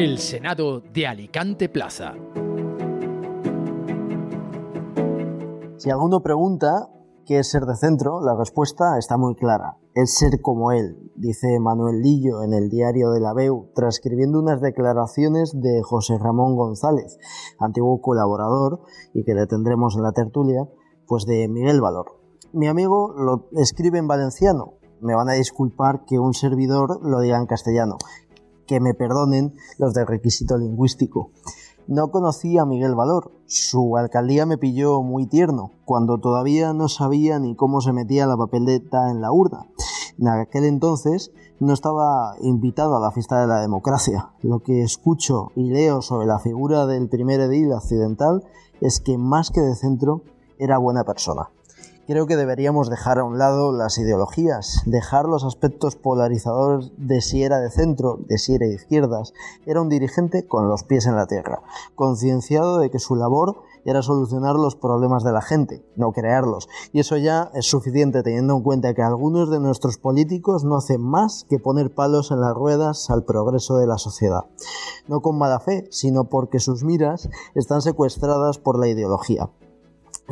El Senado de Alicante Plaza. Si alguno pregunta qué es ser de centro, la respuesta está muy clara. Es ser como él, dice Manuel Lillo en el diario de la BEU, transcribiendo unas declaraciones de José Ramón González, antiguo colaborador y que le tendremos en la tertulia, pues de Miguel Valor. Mi amigo lo escribe en valenciano. Me van a disculpar que un servidor lo diga en castellano. Que me perdonen los de requisito lingüístico. No conocí a Miguel Valor. Su alcaldía me pilló muy tierno, cuando todavía no sabía ni cómo se metía la papeleta en la urna. En aquel entonces no estaba invitado a la fiesta de la democracia. Lo que escucho y leo sobre la figura del primer edil accidental es que más que de centro era buena persona creo que deberíamos dejar a un lado las ideologías, dejar los aspectos polarizadores de si era de centro, de si era de izquierdas. Era un dirigente con los pies en la tierra, concienciado de que su labor era solucionar los problemas de la gente, no crearlos. Y eso ya es suficiente teniendo en cuenta que algunos de nuestros políticos no hacen más que poner palos en las ruedas al progreso de la sociedad. No con mala fe, sino porque sus miras están secuestradas por la ideología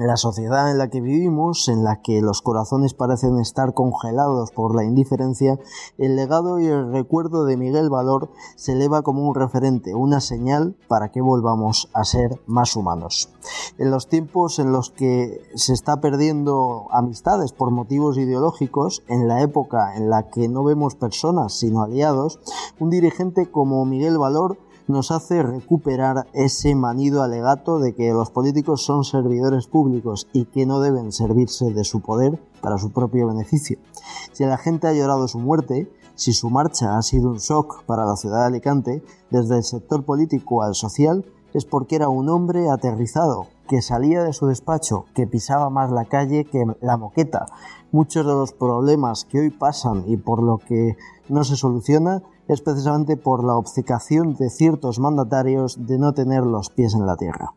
la sociedad en la que vivimos, en la que los corazones parecen estar congelados por la indiferencia, el legado y el recuerdo de Miguel Valor se eleva como un referente, una señal para que volvamos a ser más humanos. En los tiempos en los que se está perdiendo amistades por motivos ideológicos, en la época en la que no vemos personas sino aliados, un dirigente como Miguel Valor nos hace recuperar ese manido alegato de que los políticos son servidores públicos y que no deben servirse de su poder para su propio beneficio. Si la gente ha llorado su muerte, si su marcha ha sido un shock para la ciudad de Alicante, desde el sector político al social, es porque era un hombre aterrizado, que salía de su despacho, que pisaba más la calle que la moqueta. Muchos de los problemas que hoy pasan y por lo que no se soluciona es precisamente por la obcecación de ciertos mandatarios de no tener los pies en la tierra.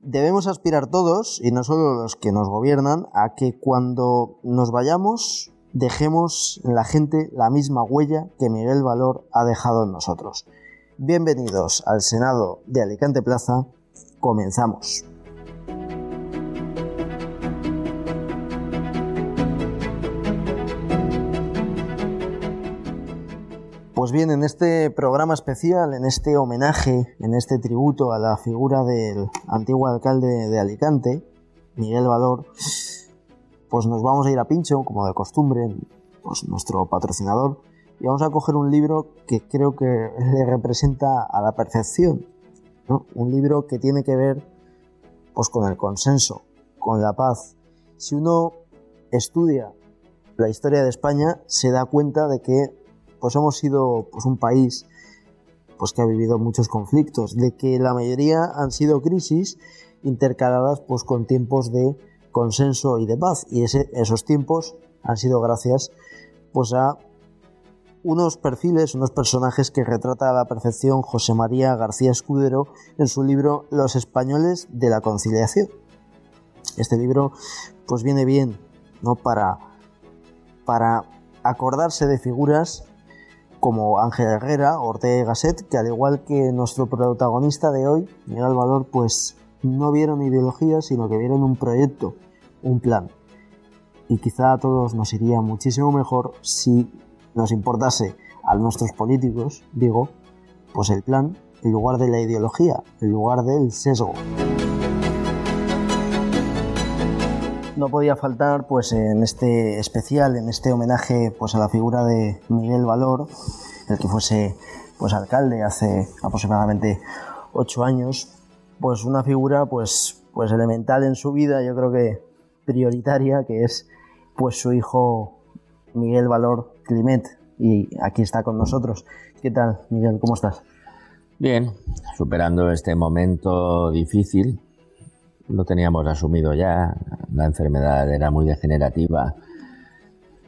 Debemos aspirar todos, y no solo los que nos gobiernan, a que cuando nos vayamos dejemos en la gente la misma huella que Miguel Valor ha dejado en nosotros. Bienvenidos al Senado de Alicante Plaza. Comenzamos. Pues bien, en este programa especial, en este homenaje, en este tributo a la figura del antiguo alcalde de Alicante, Miguel Valor, pues nos vamos a ir a Pincho, como de costumbre, pues nuestro patrocinador, y vamos a coger un libro que creo que le representa a la perfección, un libro que tiene que ver pues con el consenso, con la paz. Si uno estudia la historia de España, se da cuenta de que pues hemos sido pues, un país pues, que ha vivido muchos conflictos, de que la mayoría han sido crisis intercaladas pues, con tiempos de consenso y de paz. Y esos tiempos han sido gracias pues, a unos perfiles, unos personajes que retrata a la perfección José María García Escudero en su libro Los españoles de la conciliación. Este libro pues viene bien ¿no? para, para acordarse de figuras como Ángel Herrera, Ortega Gasset, que al igual que nuestro protagonista de hoy, Miguel Valor, pues no vieron ideología, sino que vieron un proyecto, un plan. Y quizá a todos nos iría muchísimo mejor si nos importase a nuestros políticos, digo, pues el plan en lugar de la ideología, en lugar del sesgo. No podía faltar pues en este especial, en este homenaje pues a la figura de Miguel Valor, el que fuese pues alcalde hace aproximadamente ocho años, pues una figura pues pues elemental en su vida, yo creo que prioritaria, que es pues su hijo Miguel Valor Climet y aquí está con nosotros. ¿Qué tal, Miguel? ¿Cómo estás? Bien, superando este momento difícil lo teníamos asumido ya, la enfermedad era muy degenerativa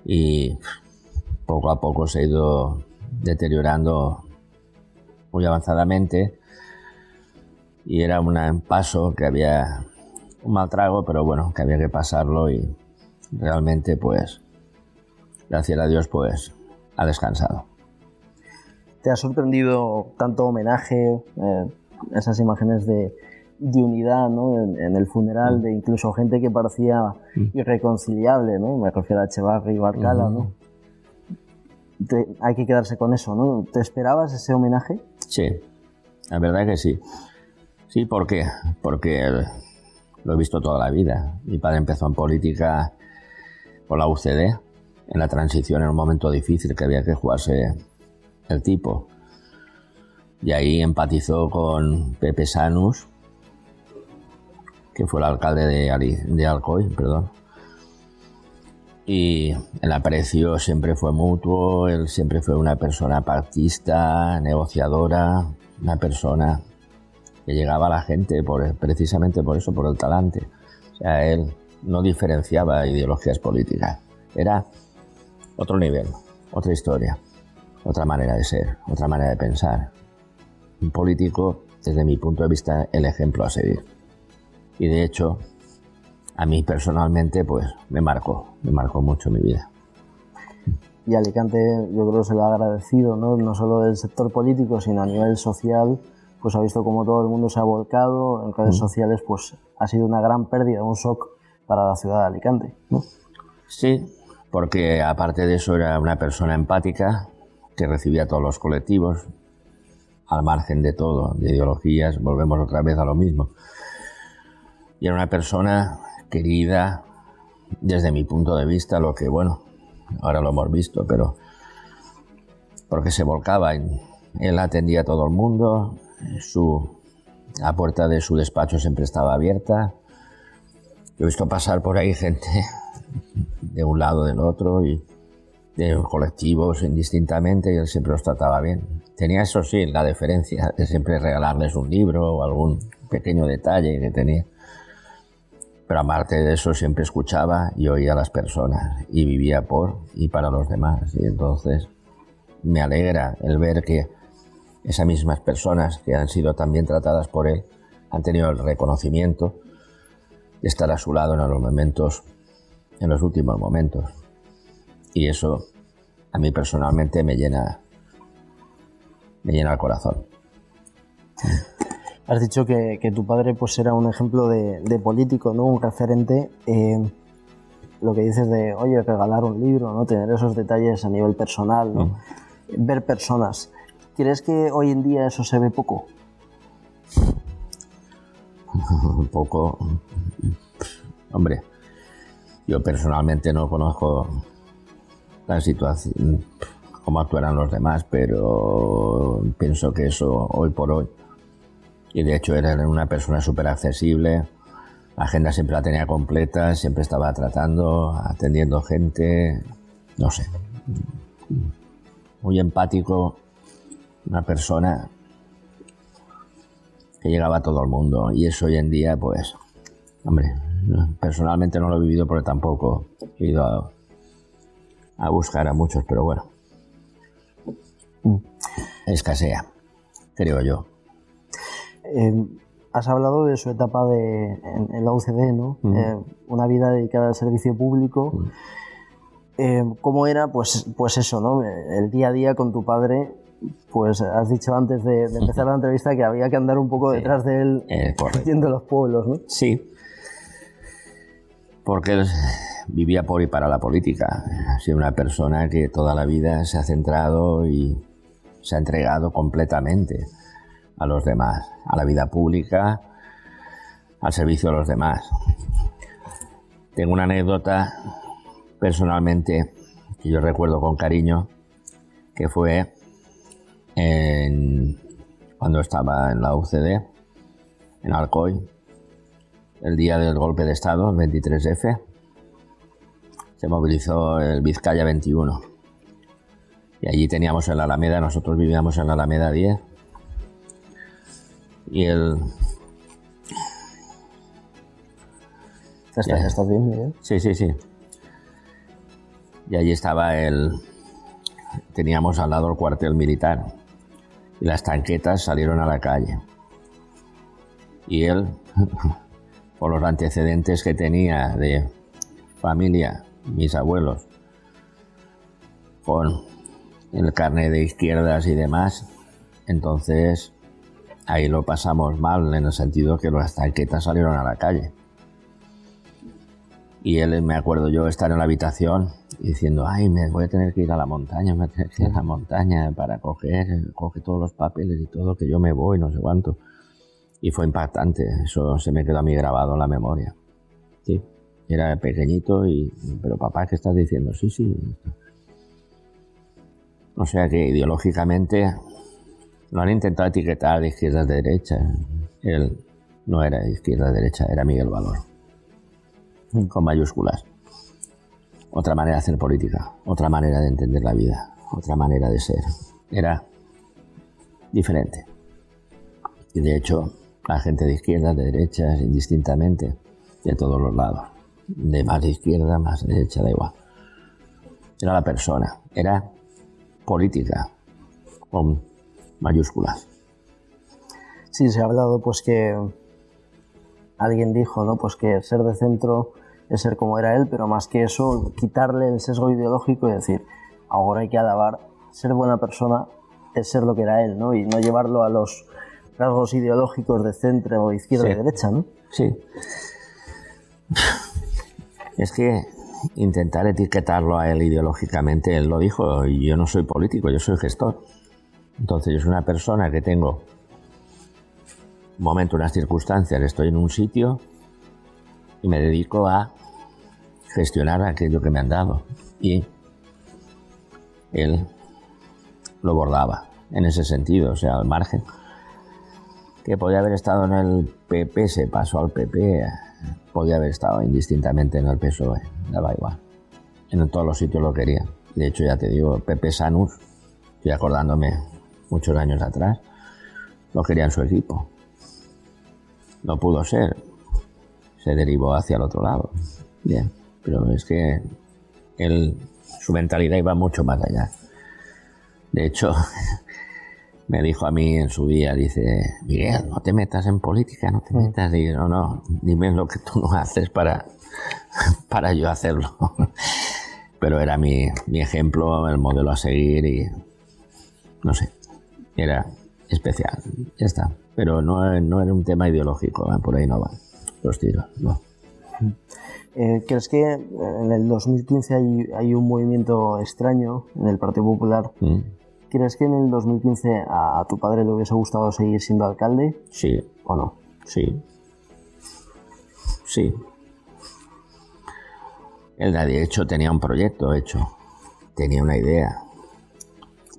y poco a poco se ha ido deteriorando muy avanzadamente y era un paso que había un mal trago, pero bueno, que había que pasarlo y realmente pues, gracias a Dios pues, ha descansado. ¿Te ha sorprendido tanto homenaje, eh, esas imágenes de, de unidad ¿no? en, el funeral mm. de incluso gente que parecía mm. irreconciliable, ¿no? me refiero a Echevarri y Barcala, ¿no? hay que quedarse con eso, ¿no? ¿Te esperabas ese homenaje? Sí, la verdad que sí. Sí, ¿por qué? Porque lo he visto toda la vida. Mi padre empezó en política por la UCD, en la transición, en un momento difícil que había que jugarse el tipo. Y ahí empatizó con Pepe Sanus, que fue el alcalde de, de Alcoy, perdón. Y el aprecio siempre fue mutuo, él siempre fue una persona pactista, negociadora, una persona que llegaba a la gente por, precisamente por eso, por el talante. O sea, él no diferenciaba ideologías políticas, era otro nivel, otra historia, otra manera de ser, otra manera de pensar. Un político, desde mi punto de vista, el ejemplo a seguir. Y de hecho, a mí personalmente, pues me marcó, me marcó mucho mi vida. Y Alicante, yo creo que se lo ha agradecido, ¿no? no solo del sector político, sino a nivel social, pues ha visto cómo todo el mundo se ha volcado en redes sociales, pues ha sido una gran pérdida, un shock para la ciudad de Alicante. ¿no? Sí, porque aparte de eso era una persona empática que recibía a todos los colectivos, al margen de todo, de ideologías, volvemos otra vez a lo mismo. Y era una persona querida, desde mi punto de vista, lo que, bueno, ahora lo hemos visto, pero porque se volcaba. Él atendía a todo el mundo, su, la puerta de su despacho siempre estaba abierta. Yo he visto pasar por ahí gente de un lado del otro y de colectivos indistintamente y él siempre los trataba bien. Tenía eso sí, la deferencia de siempre regalarles un libro o algún pequeño detalle que tenía. Pero aparte de eso siempre escuchaba y oía a las personas y vivía por y para los demás. Y entonces me alegra el ver que esas mismas personas que han sido también tratadas por él han tenido el reconocimiento de estar a su lado en los momentos, en los últimos momentos. Y eso a mí personalmente me llena, me llena el corazón. Has dicho que, tu padre pues era un ejemplo de, político, ¿no? Un referente. Eh, lo que dices de, oye, regalar un libro, ¿no? Tener esos detalles a nivel personal, ¿no? Mm. Ver personas. ¿Crees que hoy en día eso se ve poco? Poco. Hombre, yo personalmente no conozco la situación, cómo actuarán los demás, pero pienso que eso hoy por hoy y de hecho era una persona súper accesible, la agenda siempre la tenía completa, siempre estaba tratando, atendiendo gente, no sé, muy empático, una persona que llegaba a todo el mundo. Y eso hoy en día pues, hombre, personalmente no lo he vivido porque tampoco he ido a, a buscar a muchos, pero bueno, escasea, creo yo. Eh, has hablado de su etapa de, en, la UCD, ¿no? Eh, una vida dedicada al servicio público. Eh, ¿Cómo era? Pues, pues eso, ¿no? El día a día con tu padre. Pues has dicho antes de, empezar la entrevista que había que andar un poco detrás de él, haciendo los pueblos, ¿no? Sí. Porque él vivía por y para la política. Ha sido una persona que toda la vida se ha centrado y se ha entregado completamente a los demás, a la vida pública, al servicio de los demás. Tengo una anécdota personalmente que yo recuerdo con cariño, que fue cuando estaba en la UCD, en Alcoy, el día del golpe de Estado, el 23F, se movilizó el Vizcaya 21. Y allí teníamos en la Alameda, nosotros vivíamos en la Alameda 10, y el... ¿Estás, ¿Estás bien, Miguel? Sí, sí, sí. Y allí estaba el... Teníamos al lado el cuartel militar. Y las tanquetas salieron a la calle. Y él, por los antecedentes que tenía de familia, mis abuelos, con el carnet de izquierdas y demás. Entonces, ahí lo pasamos mal en el sentido que las tanquetas salieron a la calle. Y él, me acuerdo yo, estar en la habitación diciendo, ay, me voy a tener que ir a la montaña, me voy a tener que ir a la montaña para coger, coge todos los papeles y todo, que yo me voy, no sé cuánto. Y fue impactante, eso se me quedó a mí grabado en la memoria. Sí, era pequeñito y, pero papá, ¿qué estás diciendo? Sí, sí. O sea que ideológicamente lo han intentado etiquetar de izquierda a derecha. Él no era izquierda derecha, era Miguel Valor. Con mayúsculas. Otra manera de hacer política, otra manera de entender la vida, otra manera de ser. Era diferente. Y de hecho, la gente de izquierda, de derecha, indistintamente, de todos los lados. De más izquierda, más derecha, da igual. Era la persona, era política, con mayúsculas. Sí, se ha hablado pues que alguien dijo, ¿no? Pues que ser de centro es ser como era él, pero más que eso, quitarle el sesgo ideológico y decir, ahora hay que alabar, ser buena persona es ser lo que era él, ¿no? Y no llevarlo a los rasgos ideológicos de centro o izquierda y derecha, ¿no? Sí. Es que intentar etiquetarlo a él ideológicamente, él lo dijo, y yo no soy político, yo soy gestor. Entonces soy una persona que tengo un momento, unas circunstancias, estoy en un sitio y me dedico a gestionar aquello que me han dado. Y él lo bordaba en ese sentido, o sea, al margen. Que podía haber estado en el PP, se pasó al PP, podía haber estado indistintamente en el PSOE, daba igual. En todos los sitios lo quería. De hecho, ya te digo, Pepe Sanus, estoy acordándome muchos años atrás, lo quería en su equipo. No pudo ser, se derivó hacia el otro lado. Bien, pero es que él, su mentalidad iba mucho más allá. De hecho, me dijo a mí en su día, dice, Miguel, no te metas en política, no te metas. Y no, no, dime lo que tú no haces para, para yo hacerlo. Pero era mi, mi ejemplo, el modelo a seguir y no sé, era especial, ya está. Pero no, no era un tema ideológico, ¿eh? por ahí no va los tiros, no. Eh, ¿Crees que en el 2015 hay, hay, un movimiento extraño en el Partido Popular? Mm. ¿Crees que en el 2015 a, a, tu padre le hubiese gustado seguir siendo alcalde? Sí. ¿O no? Sí. Sí. Él de hecho tenía un proyecto hecho, tenía una idea.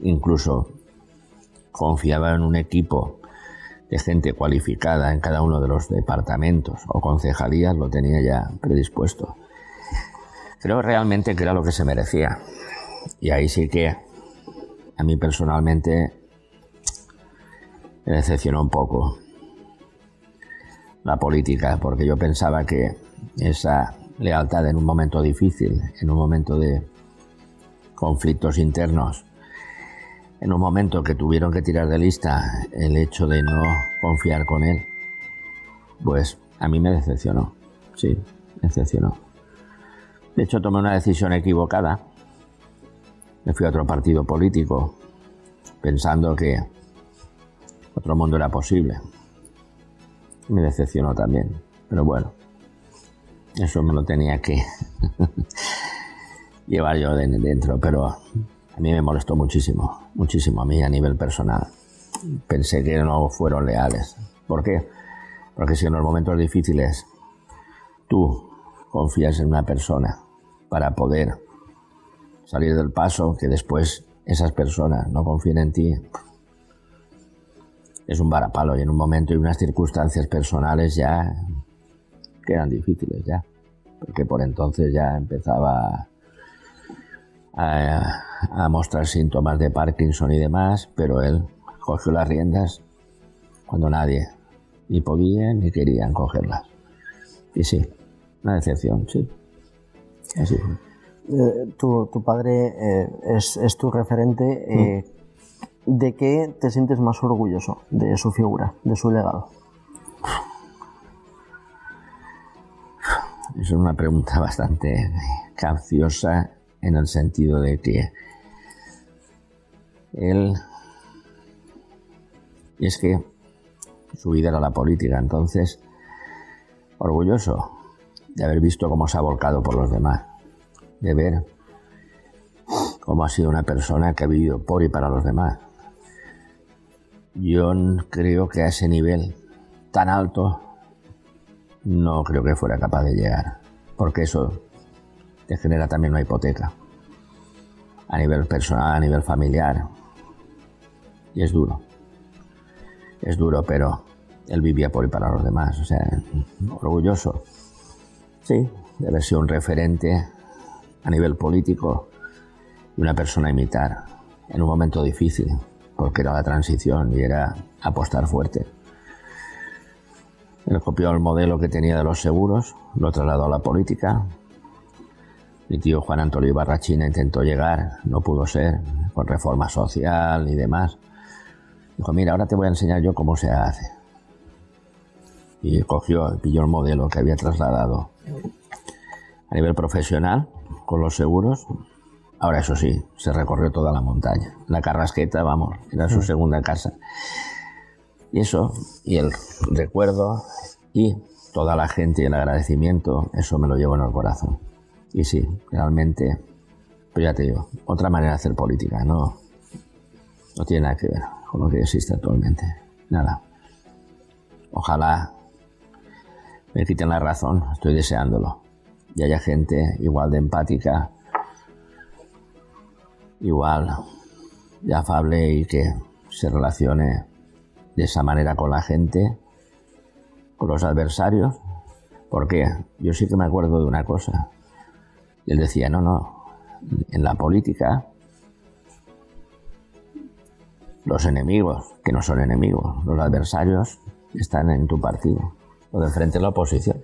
Incluso confiaba en un equipo de gente cualificada en cada uno de los departamentos o concejalías, lo tenía ya predispuesto. Creo realmente que era lo que se merecía. Y ahí sí que a mí personalmente me decepcionó un poco la política, porque yo pensaba que esa lealtad en un momento difícil, en un momento de conflictos internos, en un momento que tuvieron que tirar de lista el hecho de no confiar con él, pues a mí me decepcionó. Sí, me decepcionó. De hecho, tomé una decisión equivocada. Me fui a otro partido político pensando que otro mundo era posible. Me decepcionó también. Pero bueno, eso me lo tenía que llevar yo dentro. Pero a mí me molestó muchísimo, muchísimo a mí a nivel personal. Pensé que no fueron leales. ¿Por qué? Porque si en los momentos difíciles tú confías en una persona para poder salir del paso, que después esas personas no confíen en ti, es un varapalo y en un momento y unas circunstancias personales ya que eran difíciles ya, porque por entonces ya empezaba a, a mostrar síntomas de Parkinson y demás, pero él cogió las riendas cuando nadie ni podía ni querían cogerlas. Y sí, una decepción, sí. Así eh, tu, tu, padre eh, es, es, tu referente. Eh, mm. ¿De qué te sientes más orgulloso? De su figura, de su legado. Es una pregunta bastante capciosa en el sentido de que Él... Y es que su vida era la política, entonces orgulloso de haber visto cómo se ha volcado por los demás, de ver cómo ha sido una persona que ha vivido por y para los demás. Yo creo que a ese nivel tan alto no creo que fuera capaz de llegar, porque eso te genera también una hipoteca a nivel personal, a nivel familiar, y es duro. Es duro, pero él vivía por y para los demás, o sea, orgulloso, sí, de haber sido un referente a nivel político y una persona a imitar en un momento difícil, porque era la transición y era apostar fuerte. Él copió el modelo que tenía de los seguros, lo trasladó a la política. Mi tío Juan Antonio Barrachina intentó llegar, no pudo ser, con reforma social y demás. Dijo, mira, ahora te voy a enseñar yo cómo se hace. Y cogió, pilló el modelo que había trasladado a nivel profesional con los seguros. Ahora eso sí, se recorrió toda la montaña. La carrasqueta, vamos, era su segunda casa. Y eso, y el recuerdo y toda la gente y el agradecimiento, eso me lo llevo en el corazón. Y sí, realmente, pues ya te digo, otra manera de hacer política, no, no tiene nada que ver con lo que existe actualmente. Nada. Ojalá me quiten la razón, estoy deseándolo. Y haya gente igual de empática, igual de afable y que se relacione de esa manera con la gente, con los adversarios, porque yo sí que me acuerdo de una cosa. Él decía, no, no, en la política los enemigos, que no son enemigos, los adversarios están en tu partido, o de frente a la oposición.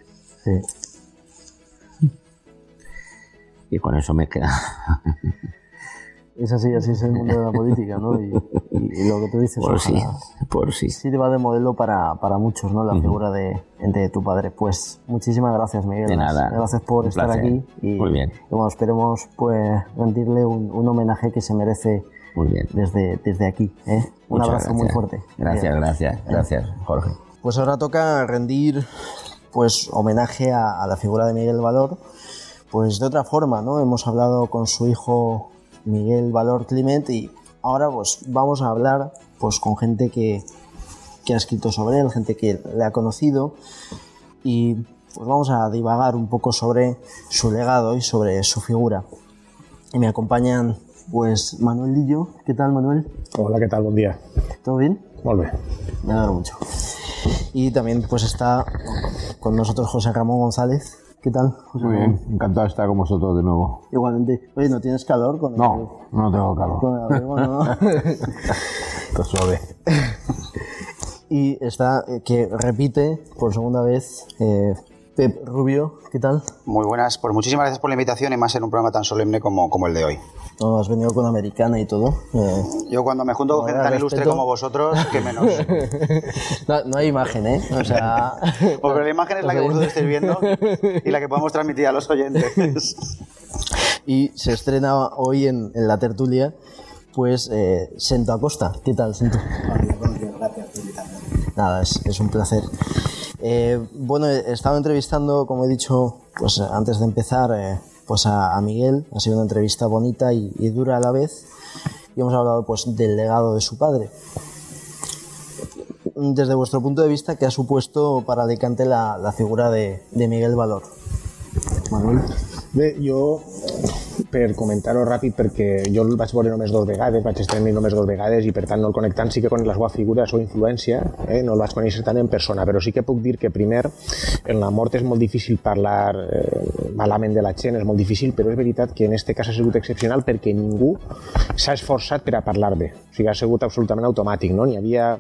Y con eso me queda. Es así, así es el mundo de la política, ¿no? Y, lo que tú dices, por sí, por sí. Sí te va de modelo para, para muchos, ¿no? La figura de, de, tu padre. Pues muchísimas gracias, Miguel. De nada. Gracias por estar aquí. Y, Muy bien. Y bueno, esperemos pues rendirle un, un homenaje que se merece muy bien. Desde, desde aquí. ¿eh? Un abrazo muy fuerte. Gracias, gracias, gracias, Jorge. Pues ahora toca rendir pues homenaje a, la figura de Miguel Valor, pues de otra forma, ¿no? Hemos hablado con su hijo Miguel Valor Clement y ahora pues vamos a hablar pues con gente que, que ha escrito sobre él, gente que le ha conocido y pues vamos a divagar un poco sobre su legado y sobre su figura. Y me acompañan pues Manuel Lillo, ¿qué tal Manuel? Hola, ¿qué tal? Buen día. ¿Todo bien? Muy bien. Me alegro mucho. Y también pues está con nosotros José Ramón González. ¿Qué tal, José Muy bien, encantado de estar con vosotros de nuevo. Igualmente. Oye, ¿no tienes calor? Con no, no tengo calor. Con el abrigo, ¿no? Está suave. y está, eh, que repite por segunda vez, eh, Pep Rubio, ¿qué tal? Muy buenas, pues muchísimas gracias por la invitación y más en un programa tan solemne como, como el de hoy. No, has venido con Americana y todo. Eh, Yo cuando me junto con gente tan ilustre como vosotros, que menos. no, hay imagen, ¿eh? O sea... Porque la imagen es la que vosotros estáis viendo y la que podemos transmitir a los oyentes. y se estrena hoy en, la tertulia, pues, eh, Sento Acosta. ¿Qué tal, Sento? Nada, es, es un placer. Eh, bueno, he estado entrevistando, como he dicho, pues antes de empezar, eh, pues a, Miguel. Ha sido una entrevista bonita y, dura a la vez. Y hemos hablado pues del legado de su padre. Desde vuestro punto de vista, ¿qué ha supuesto para Alicante la, la figura de, de Miguel Valor? Manuel. Jo, per comentar-ho ràpid, perquè jo el vaig veure només dos vegades, vaig estar només dos vegades i per tant no el conec tant, sí que conec la seva figura, la seva influència, eh? no el vaig conèixer tant en persona, però sí que puc dir que primer en la mort és molt difícil parlar eh, malament de la gent, és molt difícil, però és veritat que en aquest cas ha sigut excepcional perquè ningú s'ha esforçat per a parlar bé, o sigui, ha sigut absolutament automàtic, no? N'hi havia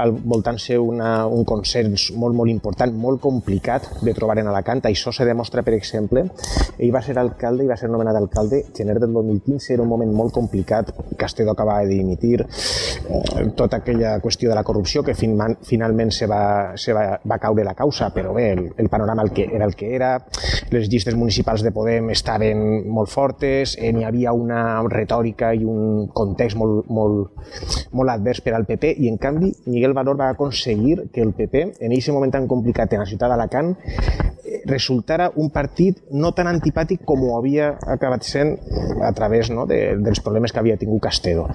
al voltant seu una, un consens molt, molt important, molt complicat de trobar en Alacant, això se demostra, per exemple, ell va ser alcalde i va ser nomenat alcalde gener del 2015, era un moment molt complicat, Castelló acabava de dimitir, eh, tota aquella qüestió de la corrupció que fin, finalment se va, se va, va caure la causa, però bé, el, el panorama el que era el que era, les llistes municipals de Podem estaven molt fortes, eh, n'hi havia una retòrica i un context molt, molt, molt advers per al PP i en canvi Miguel Valor va aconseguir que el PP en aquest moment tan complicat en la ciutat d'Alacant resultara un partit no tan antipàtic com ho havia acabat sent a través no, de, dels problemes que havia tingut Castedo.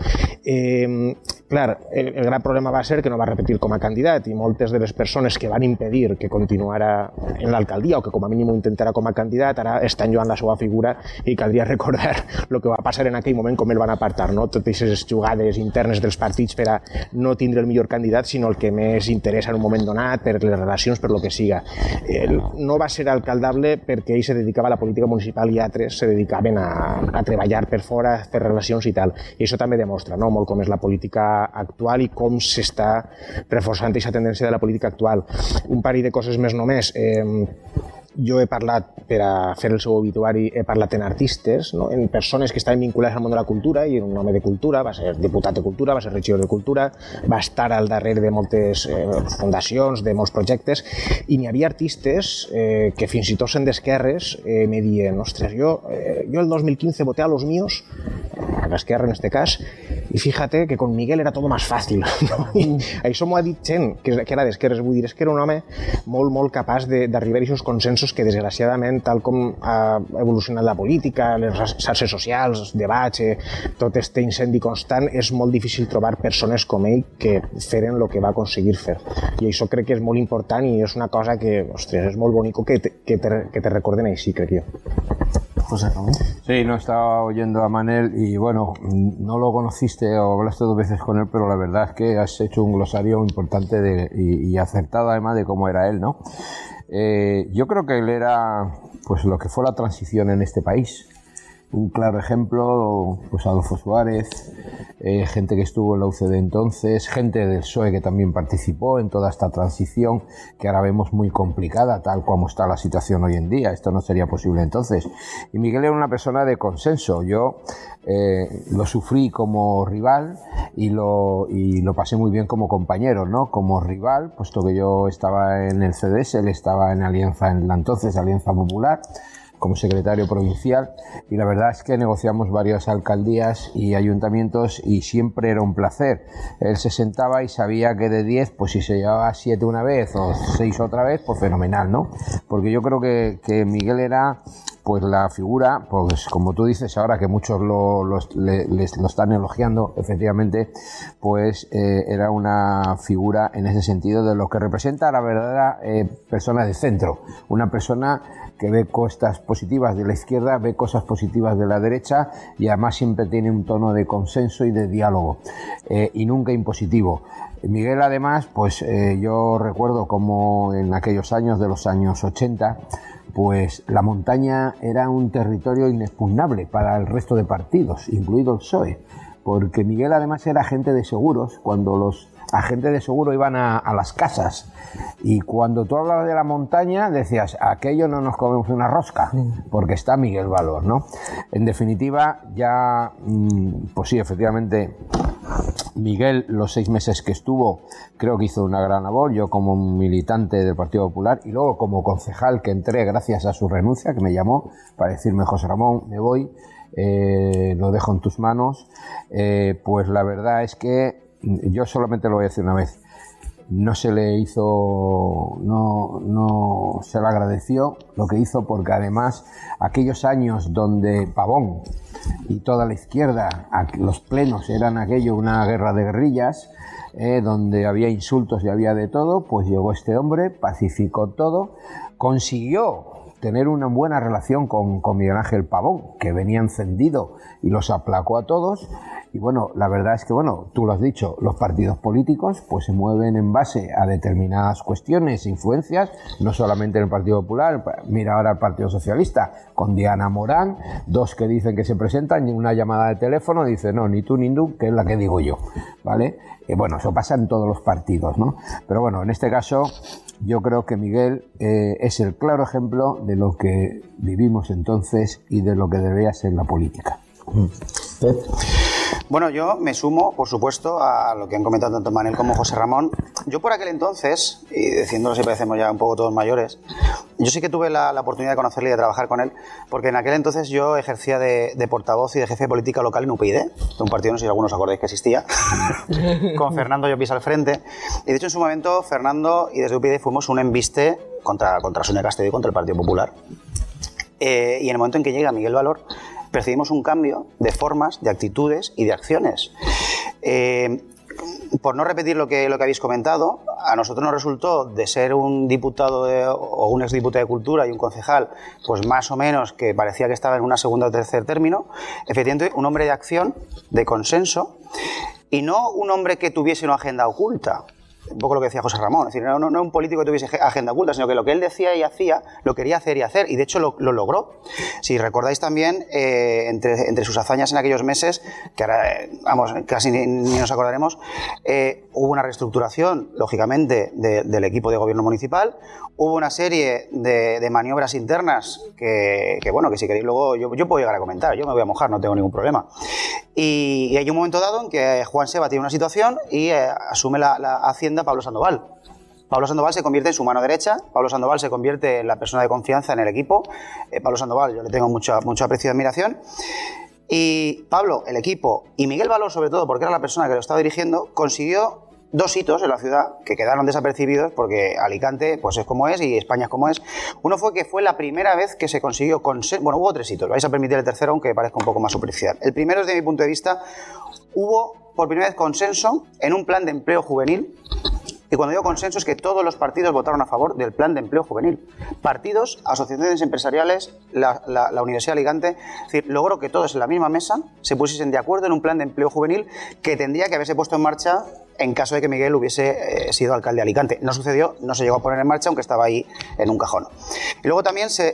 Eh, clar, el, el gran problema va ser que no va repetir com a candidat i moltes de les persones que van impedir que continuara en l'alcaldia o que com a mínim ho intentara com a candidat ara estan jugant la seva figura i caldria recordar el que va passar en aquell moment com el van apartar, no? totes aquestes jugades internes dels partits per a no tindre el millor candidat sinó el que més interessa en un moment donat per les relacions, per lo que siga. El, no va ser alcaldable perquè ell se dedicava a la política municipal i altres se dedicaven a, a treballar per fora, a fer relacions i tal. I això també demostra no? molt com és la política actual i com s'està reforçant aquesta tendència de la política actual. Un parell de coses més només. Eh, jo he parlat, per a fer el seu obituari, he parlat en artistes, no? en persones que estaven vinculades al món de la cultura, i un home de cultura, va ser diputat de cultura, va ser regidor de cultura, va estar al darrere de moltes eh, fundacions, de molts projectes, i n'hi havia artistes eh, que fins i tot sent d'esquerres eh, me dient, ostres, jo, eh, jo el 2015 voté a los míos, a l'esquerra en este cas, i fíjate que con Miguel era todo más fácil. No? I això m'ho ha dit gent que, que era d'esquerres, vull dir, és que era un home molt, molt capaç d'arribar a aquests consensos que desgraciadament, tal com ha evolucionat la política, les xarxes socials, els debats, eh, tot este incendi constant, és molt difícil trobar persones com ell que feren el que va aconseguir fer. I això crec que és molt important i és una cosa que, ostres, és molt bonico que te, que te, que te recorden així, crec jo. José Ramón. Sí, no estaba oyendo a Manel y bueno, no lo conociste o hablaste dos veces con él, pero la verdad es que has hecho un glosario importante de, y, y acertado además de cómo era él, ¿no? Eh, yo creo que él era pues lo que fue la transición en este país. Un claro ejemplo, pues Adolfo Suárez, eh, gente que estuvo en la UCD entonces, gente del PSOE que también participó en toda esta transición que ahora vemos muy complicada, tal como está la situación hoy en día. Esto no sería posible entonces. Y Miguel era una persona de consenso. Yo eh, lo sufrí como rival y lo, y lo pasé muy bien como compañero, ¿no? Como rival, puesto que yo estaba en el CDS, él estaba en Alianza, en la entonces Alianza Popular como secretario provincial y la verdad es que negociamos varias alcaldías y ayuntamientos y siempre era un placer. Él se sentaba y sabía que de 10, pues si se llevaba 7 una vez o 6 otra vez, pues fenomenal, ¿no? Porque yo creo que, que Miguel era pues la figura, pues como tú dices ahora que muchos lo, lo, están elogiando, efectivamente, pues eh, era una figura en ese sentido de lo que representa a la verdadera eh, persona de centro, una persona que ve cosas positivas de la izquierda, ve cosas positivas de la derecha y además siempre tiene un tono de consenso y de diálogo eh, y nunca impositivo. Miguel además, pues eh, yo recuerdo como en aquellos años de los años 80, pues la montaña era un territorio inexpugnable para el resto de partidos, incluido el PSOE, porque Miguel además era agente de seguros cuando los agentes de seguro iban a, a, las casas. Y cuando tú hablabas de la montaña decías aquello no nos comemos una rosca porque está Miguel Valor no en definitiva ya pues sí efectivamente Miguel los seis meses que estuvo creo que hizo una gran labor. Yo como militante del Partido Popular y luego como concejal que entré gracias a su renuncia que me llamó para decirme José Ramón me voy eh, lo dejo en tus manos eh, pues la verdad es que yo solamente lo voy a decir una vez. No se le hizo, no, no se le agradeció lo que hizo porque además aquellos años donde Pavón y toda la izquierda, los plenos eran aquello una guerra de guerrillas, eh, donde había insultos y había de todo, pues llegó este hombre, pacificó todo, consiguió tener una buena relación con, con Miguel Ángel Pavón, que venía encendido y los aplacó a todos. Y bueno, la verdad es que, bueno, tú lo has dicho, los partidos políticos pues se mueven en base a determinadas cuestiones, influencias, no solamente en el Partido Popular, mira ahora el Partido Socialista, con Diana Morán, dos que dicen que se presentan y una llamada de teléfono dice, no, ni tú ni tú, que es la que digo yo, ¿vale? Y bueno, eso pasa en todos los partidos, ¿no? Pero bueno, en este caso yo creo que Miguel eh, es el claro ejemplo de lo que vivimos entonces y de lo que debería ser la política. Bueno, yo me sumo, por supuesto, a lo que han comentado tanto Manel como José Ramón. Yo por aquel entonces, y diciéndolo si parecemos ya un poco todos mayores, yo sí que tuve la, oportunidad de conocerle y de trabajar con él, porque en aquel entonces yo ejercía de, portavoz y de jefe de política local en UPyD, un partido, no sé si algunos os acordáis que existía, con Fernando Llopis al frente. Y de hecho en su momento Fernando y desde UPyD fuimos un embiste contra, contra Sonia Castelló y contra el Partido Popular. Eh, y en el momento en que llega Miguel Valor, percibimos un cambio de formas, de actitudes y de acciones. Eh, por no repetir lo que, lo que habéis comentado, a nosotros nos resultó de ser un diputado o un exdiputado de Cultura y un concejal, pues más o menos que parecía que estaba en una segunda o tercer término, efectivamente un hombre de acción, de consenso, y no un hombre que tuviese una agenda oculta. Un poco lo que decía José Ramón, es decir, no, no- un político que tuviese ge- agenda oculta, sino que lo que él decía y hacía lo quería hacer y hacer, y de hecho lo, lo logró. Si recordáis también, eh, entre, entre sus hazañas en aquellos meses, que ahora, eh, vamos, casi ni, nos acordaremos, eh, hubo una reestructuración, lógicamente, de- del equipo de gobierno municipal, hubo una serie de, maniobras internas que, que, bueno, que si queréis luego yo, yo puedo llegar a comentar, yo me voy a mojar, no tengo ningún problema. Y, hay un momento dado en que Juan Seba tiene una situación y asume la, la hacienda Pablo Sandoval. Pablo Sandoval se convierte en su mano derecha, Pablo Sandoval se convierte en la persona de confianza en el equipo. Eh, Pablo Sandoval, yo le tengo mucho, aprecio y admiración. Y Pablo, el equipo, y Miguel Valor, sobre todo, porque era la persona que lo estaba dirigiendo, consiguió dos hitos en la ciudad que quedaron desapercibidos porque Alicante pues es como es y España es como es. Uno fue que fue la primera vez que se consiguió consenso. Bueno, hubo tres hitos, vais a permitir el tercero, aunque parezca un poco más superficial. El primero, desde mi punto de vista, hubo por primera vez consenso en un plan de empleo juvenil y cuando digo consenso es que todos los partidos votaron a favor del plan de empleo juvenil. Partidos, asociaciones empresariales, la, Universidad de Alicante. Es decir, logró que todos en la misma mesa se pusiesen de acuerdo en un plan de empleo juvenil que tendría que haberse puesto en marcha en caso de que Miguel hubiese eh, sido alcalde de Alicante. No sucedió, no se llegó a poner en marcha, aunque estaba ahí en un cajón. Y luego también se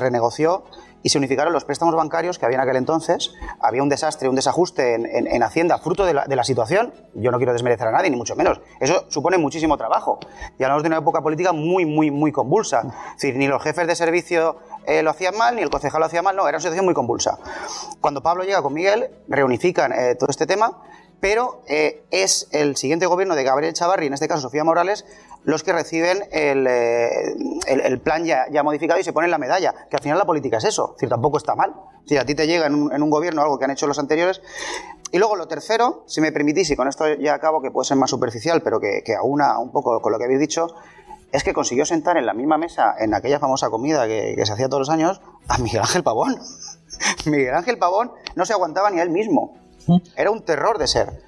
renegoció y se unificaron los préstamos bancarios que había en aquel entonces. Había un desastre, un desajuste en, en- en Hacienda, fruto de la, de la situación. Yo no quiero desmerecer a nadie, ni mucho menos. Eso supone muchísimo trabajo. Y hablamos de una época política muy, muy, muy convulsa. Es decir, ni los jefes de servicio eh, lo hacían mal, ni el concejal lo hacía mal, no, era una situación muy convulsa. Cuando Pablo llega con Miguel, reunifican eh, todo este tema, pero eh, es el siguiente gobierno de Gabriel Chavarri, en este caso Sofía Morales, los que reciben el, eh, el- el plan ya, ya modificado y se ponen la medalla, que al final la política es eso, es decir, tampoco está mal. Es decir, a ti te llega en un, en un gobierno algo que han hecho los anteriores. Y luego lo tercero, si me permitís, y con esto ya acabo, que puede ser más superficial, pero que, que aúna un poco con lo que habéis dicho, es que consiguió sentar en la misma mesa, en aquella famosa comida que, que se hacía todos los años, a Miguel Ángel Pavón. Miguel Ángel Pavón no se aguantaba ni a él mismo. Era un terror de ser.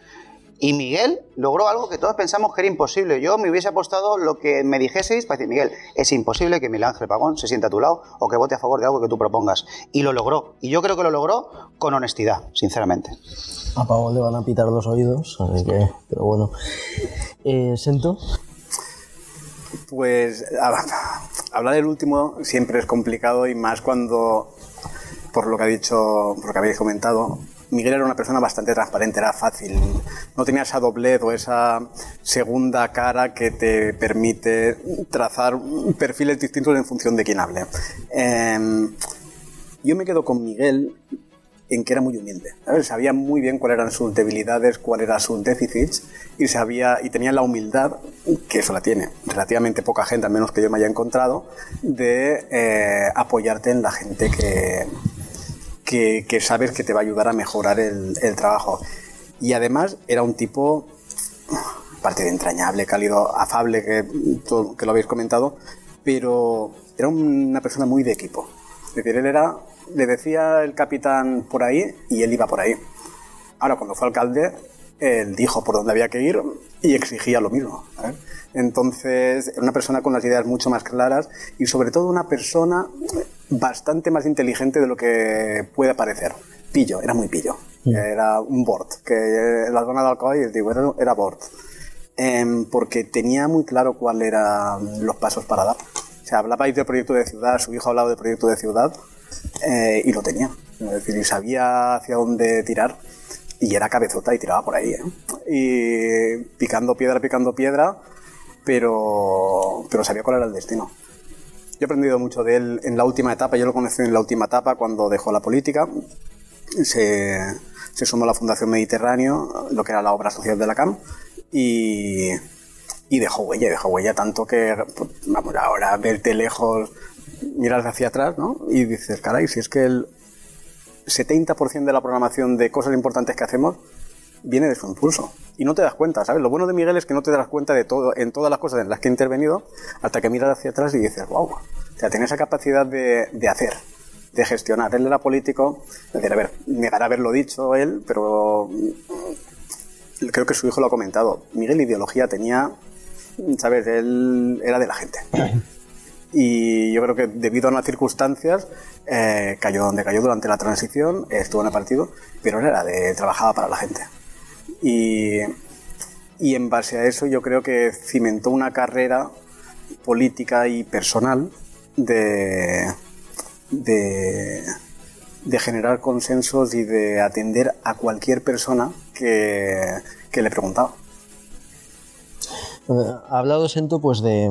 Y Miguel logró algo que todos pensamos que era imposible. Yo me hubiese apostado lo que me dijeseis para decir, Miguel, es imposible que Miguel Ángel Pavón se sienta a tu lado o que vote a favor de algo que tú propongas. Y lo logró. Y yo creo que lo logró con honestidad, sinceramente. A Pavón le van a pitar los oídos, así que, pero bueno. Eh, ¿Sento? Pues hablar del último siempre es complicado y más cuando, por lo que ha dicho, por lo que habéis comentado, Miguel era una persona bastante transparente, era fácil. No tenía esa doblez o esa segunda cara que te permite trazar perfiles distintos en función de quién hable. Em, yo me quedo con Miguel en que era muy humilde. Sabía muy bien cuáles eran sus debilidades, cuáles eran sus déficits y, sabía, y tenía la humildad, que eso la tiene relativamente poca gente, al menos que yo me haya encontrado, de eh, apoyarte en la gente que, que, que sabes que te va a ayudar a mejorar el, el trabajo. Y además era un tipo, aparte de entrañable, cálido, afable, que, todo- que lo habéis comentado, pero era una persona muy de equipo. Es decir, él era, le decía el capitán por ahí y él iba por ahí. Ahora, cuando fue alcalde, él dijo por dónde había que ir y exigía lo mismo. ¿sabes? Entonces, una persona con las ideas mucho más claras y sobre todo una persona bastante más inteligente de lo que puede parecer. Pillo, era muy pillo. Era un board, que la zona de Alcoy, digo, era, era board. Em, porque tenía muy claro cuáles eran los pasos para dar. O sea, hablabais del proyecto de ciudad, su hijo hablaba del proyecto de ciudad eh, y lo tenía. Es decir, y sabía hacia dónde tirar y era cabezota y tiraba por ahí. ¿eh? Y picando piedra, picando piedra, pero, pero sabía cuál era el destino. Yo he aprendido mucho de él en la última etapa, yo lo conocí en la última etapa cuando dejó la política. Se, se sumó a la Fundación Mediterráneo, lo que era la obra social de la CAM, y, y dejó huella, dejó huella tanto que, vamos, ahora verte lejos, miras hacia atrás, ¿no? Y dices, caray, si es que el 70% de la programación de cosas importantes que hacemos viene de su impulso. Y no te das cuenta, ¿sabes? Lo bueno de Miguel es que no te das cuenta de todo, en todas las cosas en las que ha intervenido, hasta que miras hacia atrás y dices, wow. O sea, tiene esa capacidad de, de hacer, de gestionar. Él era político, es decir, a ver, negará haberlo dicho él, pero mm, creo que su hijo lo ha comentado. Miguel ideología tenía, ¿sabes? Él era de la gente. Y yo creo que debido a unas circunstancias eh, cayó donde cayó durante la transición, estuvo en el partido, pero él era de trabajaba para la gente. Y, y en base a eso yo creo que cimentó una carrera política y personal de, de, generar consensos y de atender a cualquier persona que, que le preguntaba. Eh, Ha hablado Sento pues de,